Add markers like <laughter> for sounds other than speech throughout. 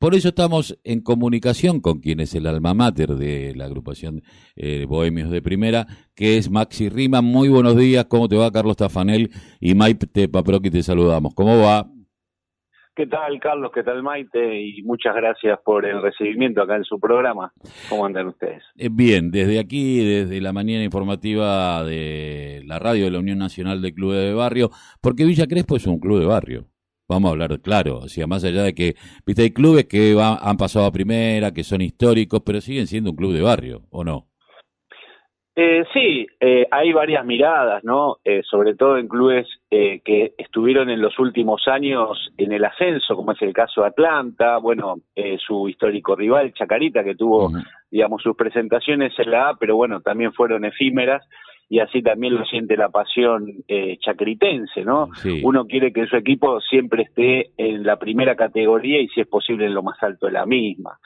Por eso estamos en comunicación con quien es el alma mater de la agrupación eh, Bohemios de Primera, que es Maxi Rima. Muy buenos días, ¿cómo te va Carlos Tafanel? Y Maite Paproqui te saludamos. ¿Cómo va? ¿Qué tal, Carlos? ¿Qué tal, Maite? Y muchas gracias por el recibimiento acá en su programa. ¿Cómo andan ustedes? Eh, bien, desde aquí, desde la mañana informativa de la radio de la Unión Nacional de Clubes de Barrio, porque Villa Crespo es un club de barrio. Vamos a hablar claro, o sea, más allá de que, viste, hay clubes que han pasado a primera, que son históricos, pero siguen siendo un club de barrio, ¿o no? Eh, sí, eh, hay varias miradas, ¿no? Eh, sobre todo en clubes eh, que estuvieron en los últimos años en el ascenso, como es el caso de Atlanta, bueno, eh, su histórico rival Chacarita, que tuvo, digamos, sus presentaciones en la A, pero bueno, también fueron efímeras y así también lo siente la pasión eh, chacritense, ¿no? Sí. Uno quiere que su equipo siempre esté en la primera categoría y si es posible en lo más alto de la misma.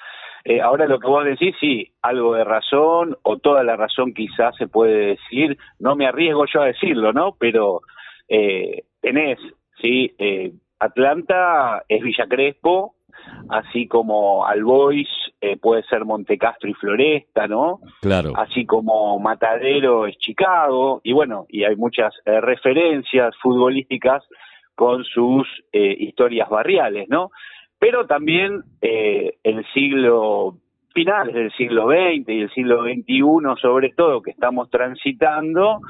Eh, ahora lo que vos decís, sí, algo de razón o toda la razón quizás se puede decir, no me arriesgo yo a decirlo, ¿no? Pero eh, tenés, sí, eh, Atlanta es Villa Crespo, así como Albois eh, puede ser Montecastro y Floresta, ¿no? Claro. Así como Matadero es Chicago, y bueno, y hay muchas eh, referencias futbolísticas con sus eh, historias barriales, ¿no? Pero también eh, el siglo finales del siglo XX y el siglo XXI, sobre todo, que estamos transitando,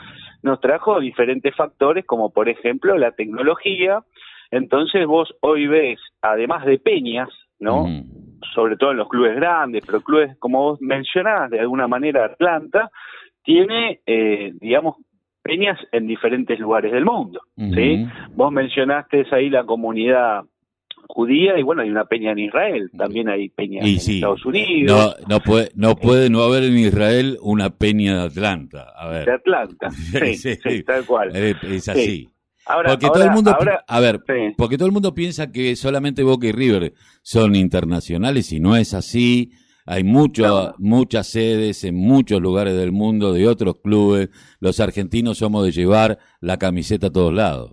nos trajo diferentes factores, como por ejemplo la tecnología. Entonces vos hoy ves, además de peñas, ¿no? Mm. Sobre todo en los clubes grandes, pero clubes, como vos mencionás, de alguna manera Atlanta, tiene, eh, digamos, peñas en diferentes lugares del mundo, ¿sí? Vos mencionaste ahí la comunidad judía y bueno, hay una peña en Israel, también hay peñas Y en sí, Estados Unidos, No, no puede, no puede no haber en Israel una peña de Atlanta. A ver. de Atlanta, <laughs> sí, Sí, sí, tal cual. Eh, Es así. Ahora, porque ahora- todo el mundo, ahora- a ver, sí. porque todo el mundo piensa que solamente Boca y River son internacionales y no es así. Hay mucho, No. muchas sedes en muchos lugares del mundo de otros clubes. Los argentinos somos de llevar la camiseta a todos lados.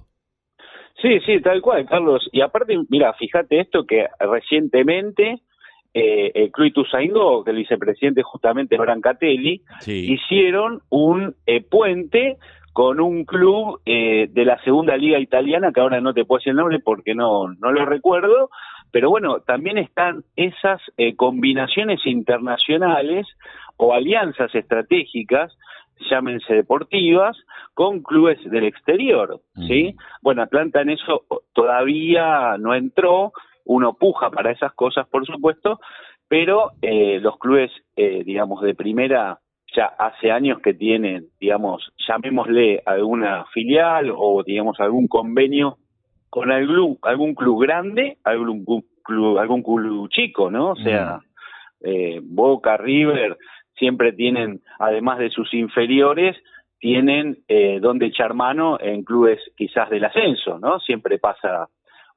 Sí, sí, tal cual, Carlos. Y aparte, mira, fíjate esto que recientemente eh, el Club Ituzaingó, que el vicepresidente justamente es Brancatelli, Sí. hicieron un eh, puente con un club eh, de la segunda liga italiana, que ahora no te puedo decir el nombre porque no, no lo recuerdo, pero bueno, también están esas eh, combinaciones internacionales o alianzas estratégicas, llámense deportivas, con clubes del exterior, ¿sí? Bueno, Atlanta en eso todavía no entró, uno puja para esas cosas, por supuesto, pero eh, los clubes, eh, digamos, de primera ya hace años que tienen, digamos, llamémosle alguna filial o, digamos, algún convenio con algún, algún club grande, algún club, algún club chico, ¿no? O sea, eh, Boca, River, siempre tienen, además de sus inferiores, tienen eh, donde echar mano en clubes quizás del ascenso, ¿no? Siempre pasa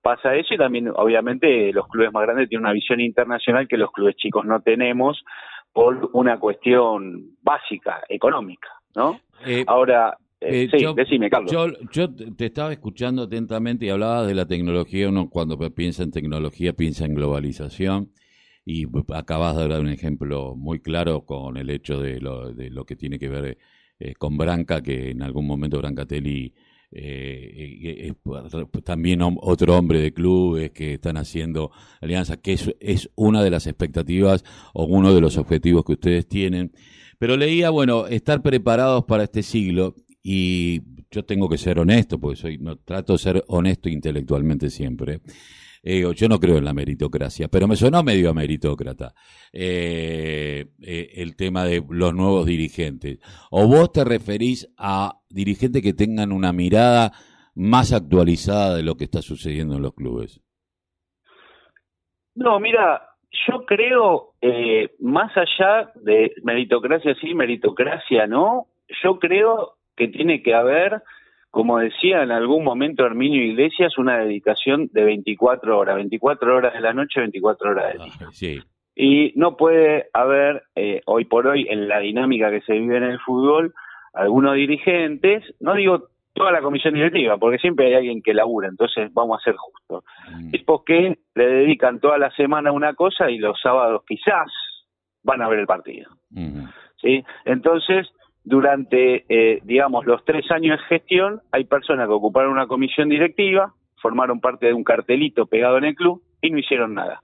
pasa eso y también obviamente los clubes más grandes tienen una visión internacional que los clubes chicos no tenemos por una cuestión básica, económica, ¿no? Eh, Ahora, eh, Eh, sí, yo- decime, Carlos. Yo, yo te te estaba escuchando atentamente y hablabas de la tecnología. Uno cuando piensa en tecnología piensa en globalización. Y acabas de dar un ejemplo muy claro con el hecho de lo, de lo que tiene que ver eh, con Branca, que en algún momento Brancatelli eh, eh, es también hom- otro hombre de clubes que están haciendo alianzas, que es, una de las expectativas o uno de los objetivos que ustedes tienen. Pero leía, bueno, estar preparados para este siglo y yo tengo que ser honesto, porque soy, trato de ser honesto intelectualmente siempre. Eh, yo no creo en la meritocracia, pero me sonó medio a meritócrata eh, eh, el tema de los nuevos dirigentes. ¿O vos te referís a dirigentes que tengan una mirada más actualizada de lo que está sucediendo en los clubes? No, mira, yo creo, eh, más allá de meritocracia sí, meritocracia no, yo creo que tiene que haber, como decía en algún momento Herminio Iglesias, una dedicación de 24 horas, 24 horas de la noche, 24 horas del día. Ah, sí, Y no puede haber, eh, hoy por hoy, en la dinámica que se vive en el fútbol, algunos dirigentes, no digo toda la comisión directiva, porque siempre hay alguien que labura, entonces vamos a ser justos. Tipos que le dedican toda la semana a una cosa y los sábados quizás van a ver el partido. ¿sí? Entonces, durante, eh, digamos, los tres años de gestión, hay personas que ocuparon una comisión directiva, formaron parte de un cartelito pegado en el club y no hicieron nada.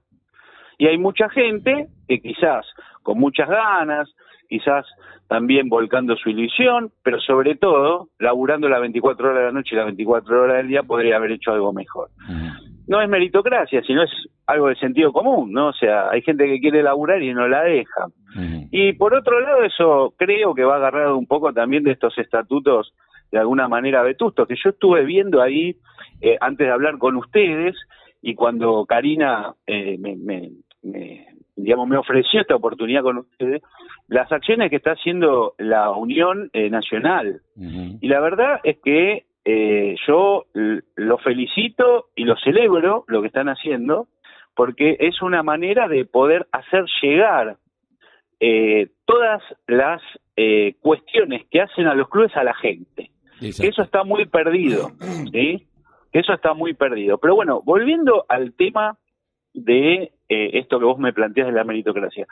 Y hay mucha gente que quizás con muchas ganas, quizás también volcando su ilusión, pero sobre todo, laburando las 24 horas de la noche y las 24 horas del día, podría haber hecho algo mejor. No es meritocracia, sino es algo de sentido común, ¿no? O sea, hay gente que quiere laburar y no la deja. Y por otro lado, eso creo que va agarrado un poco también de estos estatutos de alguna manera vetustos, que yo estuve viendo ahí eh, antes de hablar con ustedes y cuando Karina eh, me, digamos, me ofreció esta oportunidad con ustedes, las acciones que está haciendo la Unión eh, Nacional. Y la verdad es que eh, yo lo felicito y lo celebro lo que están haciendo, porque es una manera de poder hacer llegar eh, todas las cuestiones que hacen a los clubes a la gente. Eso está muy perdido, <clears throat> ¿sí? Eso está muy perdido. Pero bueno, volviendo al tema de eh, esto que vos me planteas de la meritocracia.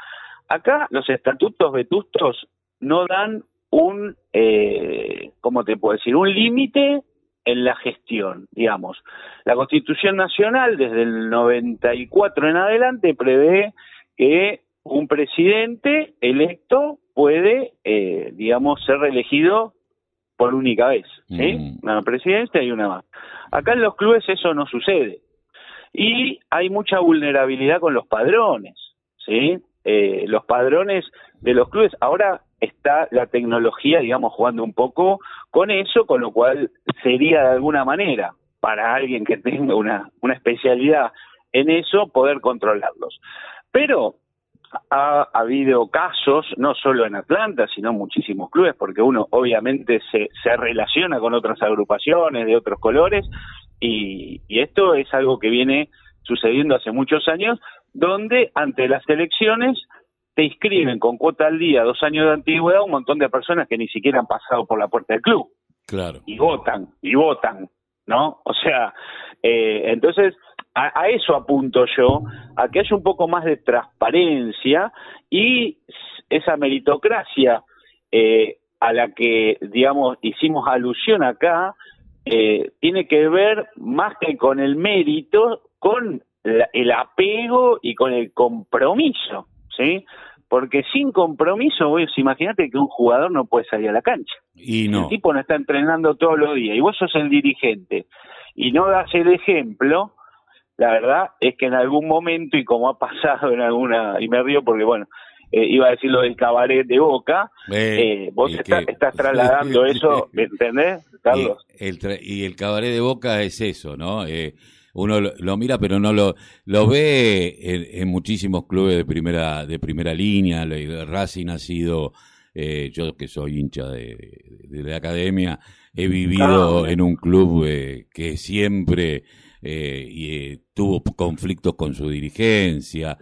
Acá los estatutos vetustos no dan un, eh, ¿cómo te puedo decir? Un límite en la gestión, digamos. La Constitución Nacional desde el 94 en adelante prevé que un presidente electo puede, eh, digamos, ser reelegido por única vez, ¿sí? Mm. Una presidencia y una más. Acá en los clubes eso no sucede y hay mucha vulnerabilidad con los padrones, ¿sí? Eh, los padrones de los clubes, ahora está la tecnología, digamos, jugando un poco con eso, con lo cual sería de alguna manera para alguien que tenga una, una especialidad en eso poder controlarlos. Pero ha, habido casos, no solo en Atlanta, sino muchísimos clubes, porque uno obviamente se, se relaciona con otras agrupaciones de otros colores y, esto es algo que viene sucediendo hace muchos años, donde ante las elecciones te inscriben con cuota al día, dos años de antigüedad, un montón de personas que ni siquiera han pasado por la puerta del club. Claro. Y votan, y votan, ¿no? O sea, eh, entonces a, eso apunto yo, a que haya un poco más de transparencia y esa meritocracia eh, a la que, digamos, hicimos alusión acá, eh, tiene que ver más que con el mérito, con el apego y con el compromiso, ¿sí? Porque sin compromiso, vos imagínate que un jugador no puede salir a la cancha. Y no. El tipo no está entrenando todos los días y vos sos el dirigente y no das el ejemplo, la verdad es que en algún momento, y como ha pasado en alguna, y me río porque bueno, eh, iba a decir lo del cabaret de Boca, eh, vos estás trasladando <laughs> eso, ¿me entendés, Carlos? Y el, y el cabaret de Boca es eso, ¿no? Eh, uno lo, mira, pero no lo, lo ve en, muchísimos clubes de primera, de primera línea. Racing ha sido, yo que soy hincha de, la academia, he vivido en un club que siempre y, tuvo conflictos con su dirigencia.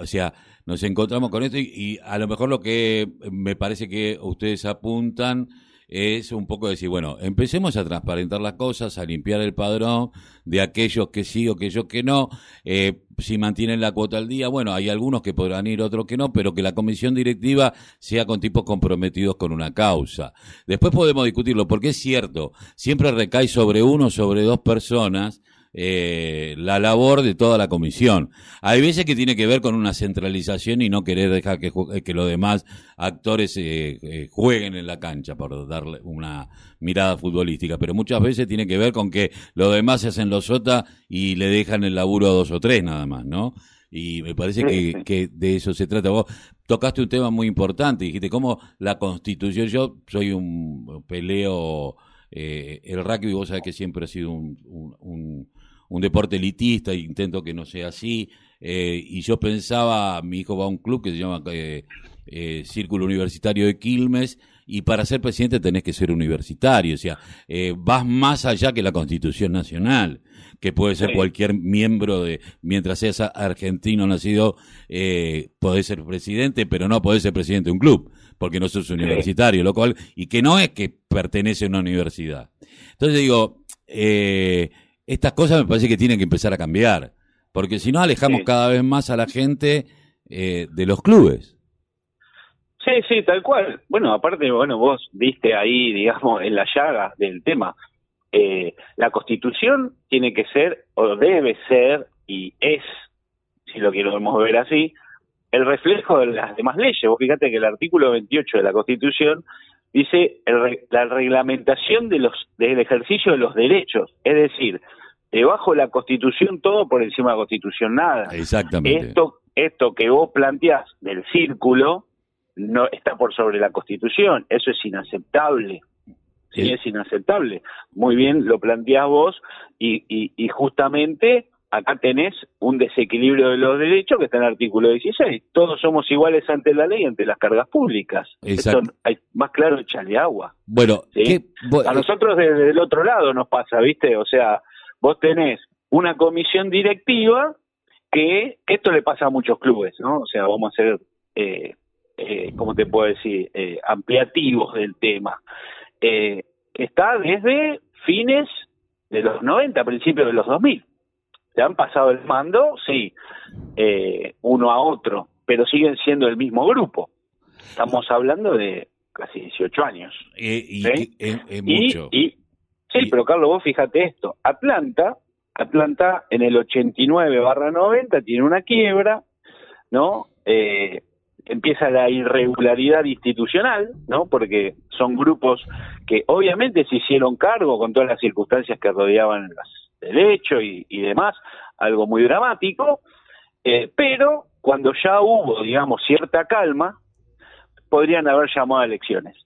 o sea, nos encontramos con esto y, a lo mejor lo que me parece que ustedes apuntan es un poco decir, bueno, empecemos a transparentar las cosas, a limpiar el padrón de aquellos que sí o aquellos que no. Eh, si mantienen la cuota al día, bueno, hay algunos que podrán ir, otros que no, pero que la comisión directiva sea con tipos comprometidos con una causa. Después podemos discutirlo, porque es cierto, siempre recae sobre uno, sobre dos personas, eh, la labor de toda la comisión. Hay veces que tiene que ver con una centralización y no querer dejar que, que los demás actores eh, eh, jueguen en la cancha, por darle una mirada futbolística, pero muchas veces tiene que ver con que los demás se hacen los sota y le dejan el laburo a dos o tres nada más, ¿no? Y me parece que, que, de eso se trata. Vos tocaste un tema muy importante, dijiste cómo la constitución, yo soy un peleo, eh, el rugby vos sabés que siempre ha sido un un deporte elitista, intento que no sea así. Eh, y yo pensaba, mi hijo va a un club que se llama eh, eh, Círculo Universitario de Quilmes, y para ser presidente tenés que ser universitario, o sea, vas más allá que la Constitución Nacional, que puede ser cualquier miembro de, mientras seas argentino nacido, podés ser presidente, pero no podés ser presidente de un club. porque no sos universitario, lo cual, y que no es que pertenece a una universidad. Entonces digo, eh, estas cosas me parece que tienen que empezar a cambiar, porque si no alejamos cada vez más a la gente eh, de los clubes. Sí, sí, tal cual. Bueno, aparte, bueno, vos viste ahí, digamos, en la llaga del tema. Eh, la constitución tiene que ser, o debe ser, y es, si lo queremos ver así, el reflejo de las demás leyes. Vos fíjate que el artículo 28 de la constitución dice la reglamentación de los, del ejercicio de los derechos, es decir, debajo de la Constitución todo, por encima de la Constitución nada. Exactamente. Esto, esto que vos planteás del círculo no está por sobre la Constitución, eso es inaceptable. Sí, es inaceptable. Muy bien lo planteás vos y, y, y justamente acá tenés un desequilibrio de los derechos que está en el artículo 16. Todos somos iguales ante la ley, ante las cargas públicas. Eso hay más claro echarle agua. Bueno, a nosotros desde el otro lado nos pasa, ¿viste? O sea, vos tenés una comisión directiva que esto le pasa a muchos clubes, ¿no? O sea, vamos a ser, eh, eh, ¿cómo te puedo decir? Eh, ampliativos del tema. Eh, está desde fines de los 90, principios de los 2000 ¿Se han pasado el mando? Sí, eh, uno a otro, pero siguen siendo el mismo grupo. Estamos hablando de casi 18 años. Eh, y, mucho. sí, pero Carlos, vos fíjate esto. Atlanta, Atlanta en el 89 barra 90 tiene una quiebra, ¿no? Eh, empieza la irregularidad institucional, ¿no? Porque son grupos que obviamente se hicieron cargo con todas las circunstancias que rodeaban las del hecho y, demás, algo muy dramático, eh, pero cuando ya hubo, digamos, cierta calma, podrían haber llamado a elecciones.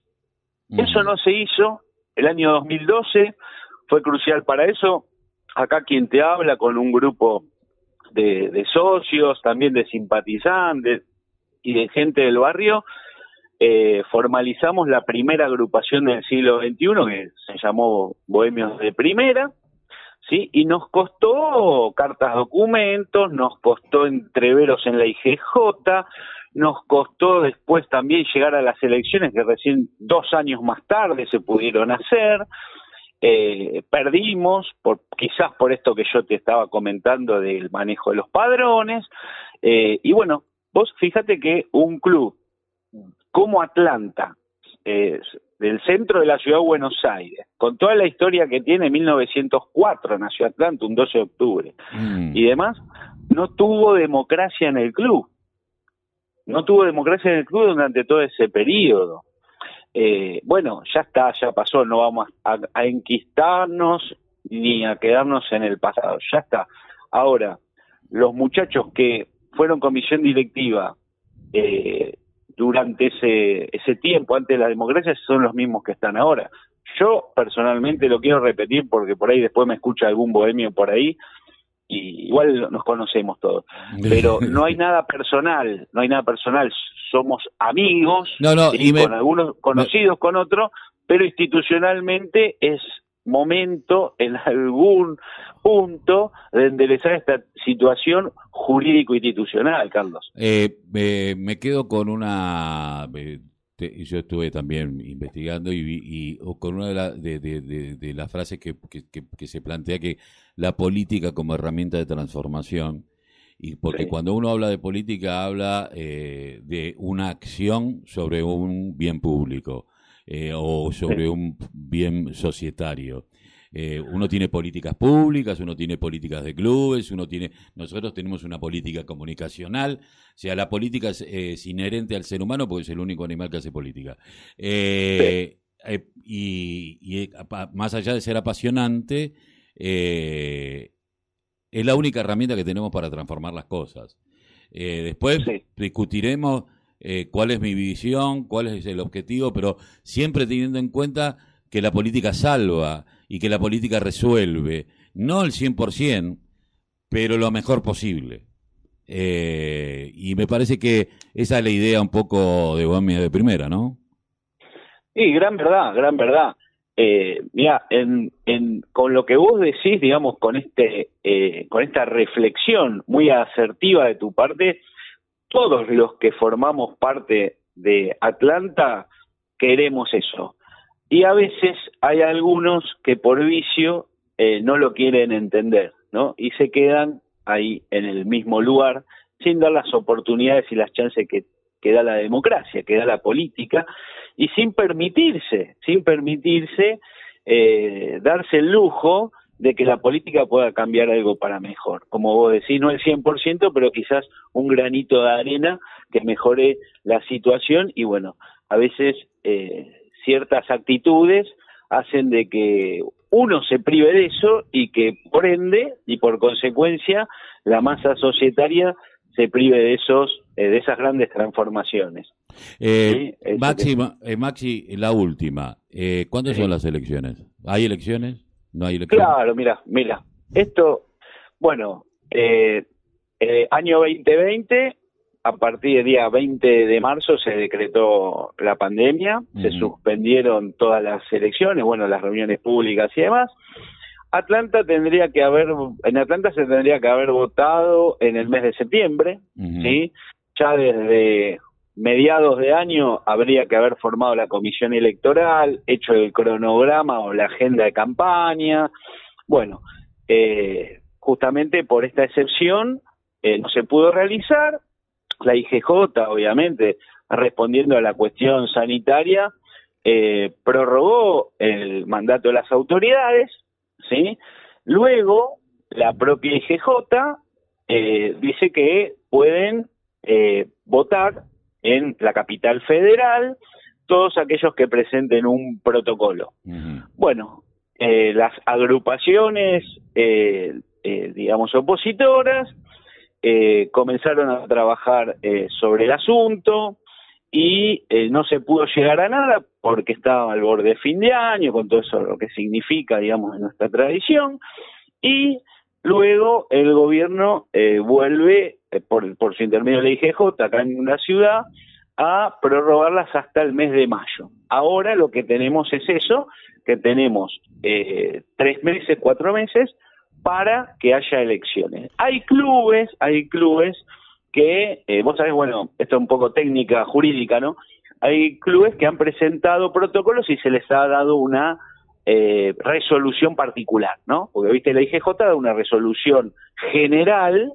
Eso no se hizo, el año 2012 fue crucial para eso, acá quien te habla con un grupo de, socios, también de simpatizantes y de gente del barrio, eh, formalizamos la primera agrupación del siglo XXI que se llamó Bohemios de Primera, ¿sí? Y nos costó cartas documentos, nos costó entreveros en la IGJ, nos costó después también llegar a las elecciones que recién dos años más tarde se pudieron hacer. Eh, perdimos, por, quizás por esto que yo te estaba comentando del manejo de los padrones, eh, y bueno, vos fíjate que un club como Atlanta, eh, del centro de la ciudad de Buenos Aires, con toda la historia que tiene, 1904 nació Atlanta, un 12 de octubre, mm. y demás, no tuvo democracia en el club. No tuvo democracia en el club durante todo ese periodo. Eh, bueno, ya está, ya pasó, no vamos a, enquistarnos ni a quedarnos en el pasado, ya está. Ahora, los muchachos que fueron comisión directiva eh, durante ese, ese tiempo, antes de la democracia, son los mismos que están ahora. Yo personalmente lo quiero repetir porque por ahí después me escucha algún bohemio por ahí y igual nos conocemos todos. Pero <laughs> no hay nada personal, no hay nada personal. Somos amigos, y con algunos conocidos con otros, pero institucionalmente es momento, en algún punto, de enderezar esta situación jurídico-institucional, Carlos. Eh, me quedo con una... yo estuve también investigando y, con una de, las frases que, se plantea que la política como herramienta de transformación, y porque cuando uno habla de política habla eh, de una acción sobre un bien público eh, o sobre un bien societario. Eh, uno tiene políticas públicas, uno tiene políticas de clubes, uno tiene, nosotros tenemos una política comunicacional, o sea, la política es, inherente al ser humano porque es el único animal que hace política. Eh, y, más allá de ser apasionante, es la única herramienta que tenemos para transformar las cosas. después discutiremos eh, cuál es mi visión, cuál es el objetivo, pero siempre teniendo en cuenta que la política salva y que la política resuelve, no el 100%, pero lo mejor posible. Eh, y me parece que esa es la idea un poco de Bohemia de primera, ¿no? Sí, gran verdad, gran verdad. Eh, mira, en, con lo que vos decís, digamos, con este, eh, con esta reflexión muy asertiva de tu parte, todos los que formamos parte de Atlanta queremos eso. Y a veces hay algunos que por vicio eh, no lo quieren entender, ¿no? Y se quedan ahí en el mismo lugar sin dar las oportunidades y las chances que, da la democracia, que da la política, y sin permitirse, sin permitirse eh, darse el lujo de que la política pueda cambiar algo para mejor. Como vos decís, no el 100%, pero quizás un granito de arena que mejore la situación y bueno, a veces eh, ciertas actitudes hacen de que uno se prive de eso y que por ende y por consecuencia la masa societaria se prive de esos eh, de esas grandes transformaciones. Eh, Maxi, eh, Maxi, la última. Eh, ¿Cuándo son las elecciones? ¿Hay elecciones? ¿No hay elecciones? Claro, mira, mira. Esto, bueno, eh, año 2020, a partir del día 20 de marzo se decretó la pandemia, se suspendieron todas las elecciones, bueno, las reuniones públicas y demás. Atlanta tendría que haber, en Atlanta se tendría que haber votado en el mes de septiembre, ¿sí? Ya desde mediados de año habría que haber formado la comisión electoral, hecho el cronograma o la agenda de campaña. Bueno, eh, justamente por esta excepción eh, no se pudo realizar. La IGJ, obviamente, respondiendo a la cuestión sanitaria, eh, prorrogó el mandato de las autoridades, ¿sí? Luego, la propia IGJ eh, dice que pueden votar en la capital federal todos aquellos que presenten un protocolo. Bueno, eh, las agrupaciones, eh, eh, digamos, opositoras, comenzaron a trabajar sobre el asunto y no se pudo llegar a nada porque estaba al borde de fin de año, con todo eso lo que significa, digamos, en nuestra tradición, y luego el gobierno vuelve, por, por su intermedio de IGJ, acá en la ciudad, a prorrogarlas hasta el mes de mayo. Ahora lo que tenemos es eso, que tenemos eh, tres meses, cuatro meses, para que haya elecciones. Hay clubes, hay clubes que, eh, vos sabés, bueno, esto es un poco técnica jurídica, ¿no? Hay clubes que han presentado protocolos y se les ha dado una eh, resolución particular, ¿no? Porque, viste, la IGJ da una resolución general,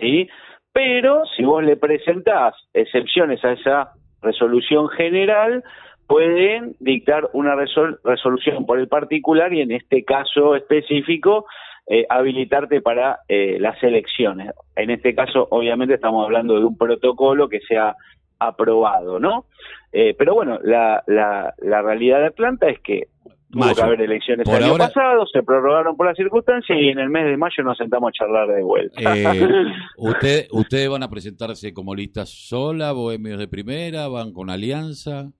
¿sí? Pero si vos le presentás excepciones a esa resolución general, pueden dictar una resol resolución por el particular y en este caso específico eh, habilitarte para eh, las elecciones. En este caso, obviamente, estamos hablando de un protocolo que sea aprobado, ¿no? Eh, pero bueno, la, la realidad de Atlanta es que tuvo que haber elecciones el año ahora... pasado, se prorrogaron por las circunstancias y en el mes de mayo nos sentamos a charlar de vuelta. Eh, <laughs> ¿usted, ¿Ustedes van a presentarse como listas sola, bohemios de primera, van con alianza?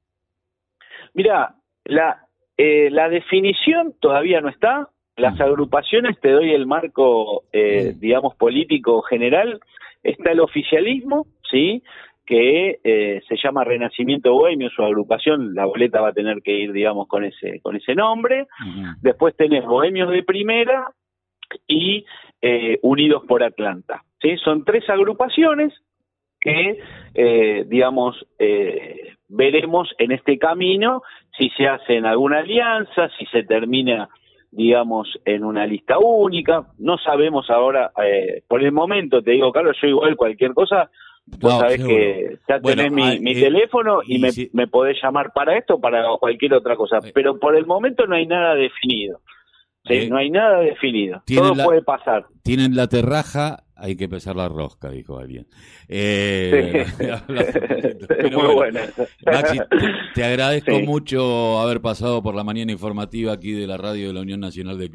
Mira, la, eh, la definición todavía no está. Las agrupaciones, te doy el marco, eh, digamos, político general. Está el oficialismo, ¿sí? Que eh, se llama Renacimiento Bohemio, su agrupación, la boleta va a tener que ir, digamos, con ese, con ese nombre. Uh -huh. Después tenés Bohemios de Primera y eh, Unidos por Atlanta. ¿sí? Son tres agrupaciones que, eh, digamos, eh, veremos en este camino si se hacen alguna alianza, si se termina digamos, en una lista única. No sabemos ahora, eh, por el momento, te digo, Carlos, yo igual cualquier cosa, Vos no, sabés seguro. que ya bueno, tenés mi, ah, mi eh, teléfono y, y me, si... me, podés llamar para esto o para cualquier otra cosa. Eh. Pero por el momento no hay nada definido. ¿sí? Eh, no hay nada definido. Todo la, puede pasar. Tienen la terraja, hay que pesar la rosca, dijo alguien. <laughs> Pero Muy bueno, Maxi, te, te <laughs> agradezco sí. mucho haber pasado por la mañana informativa aquí de la radio de la Unión Nacional de Club.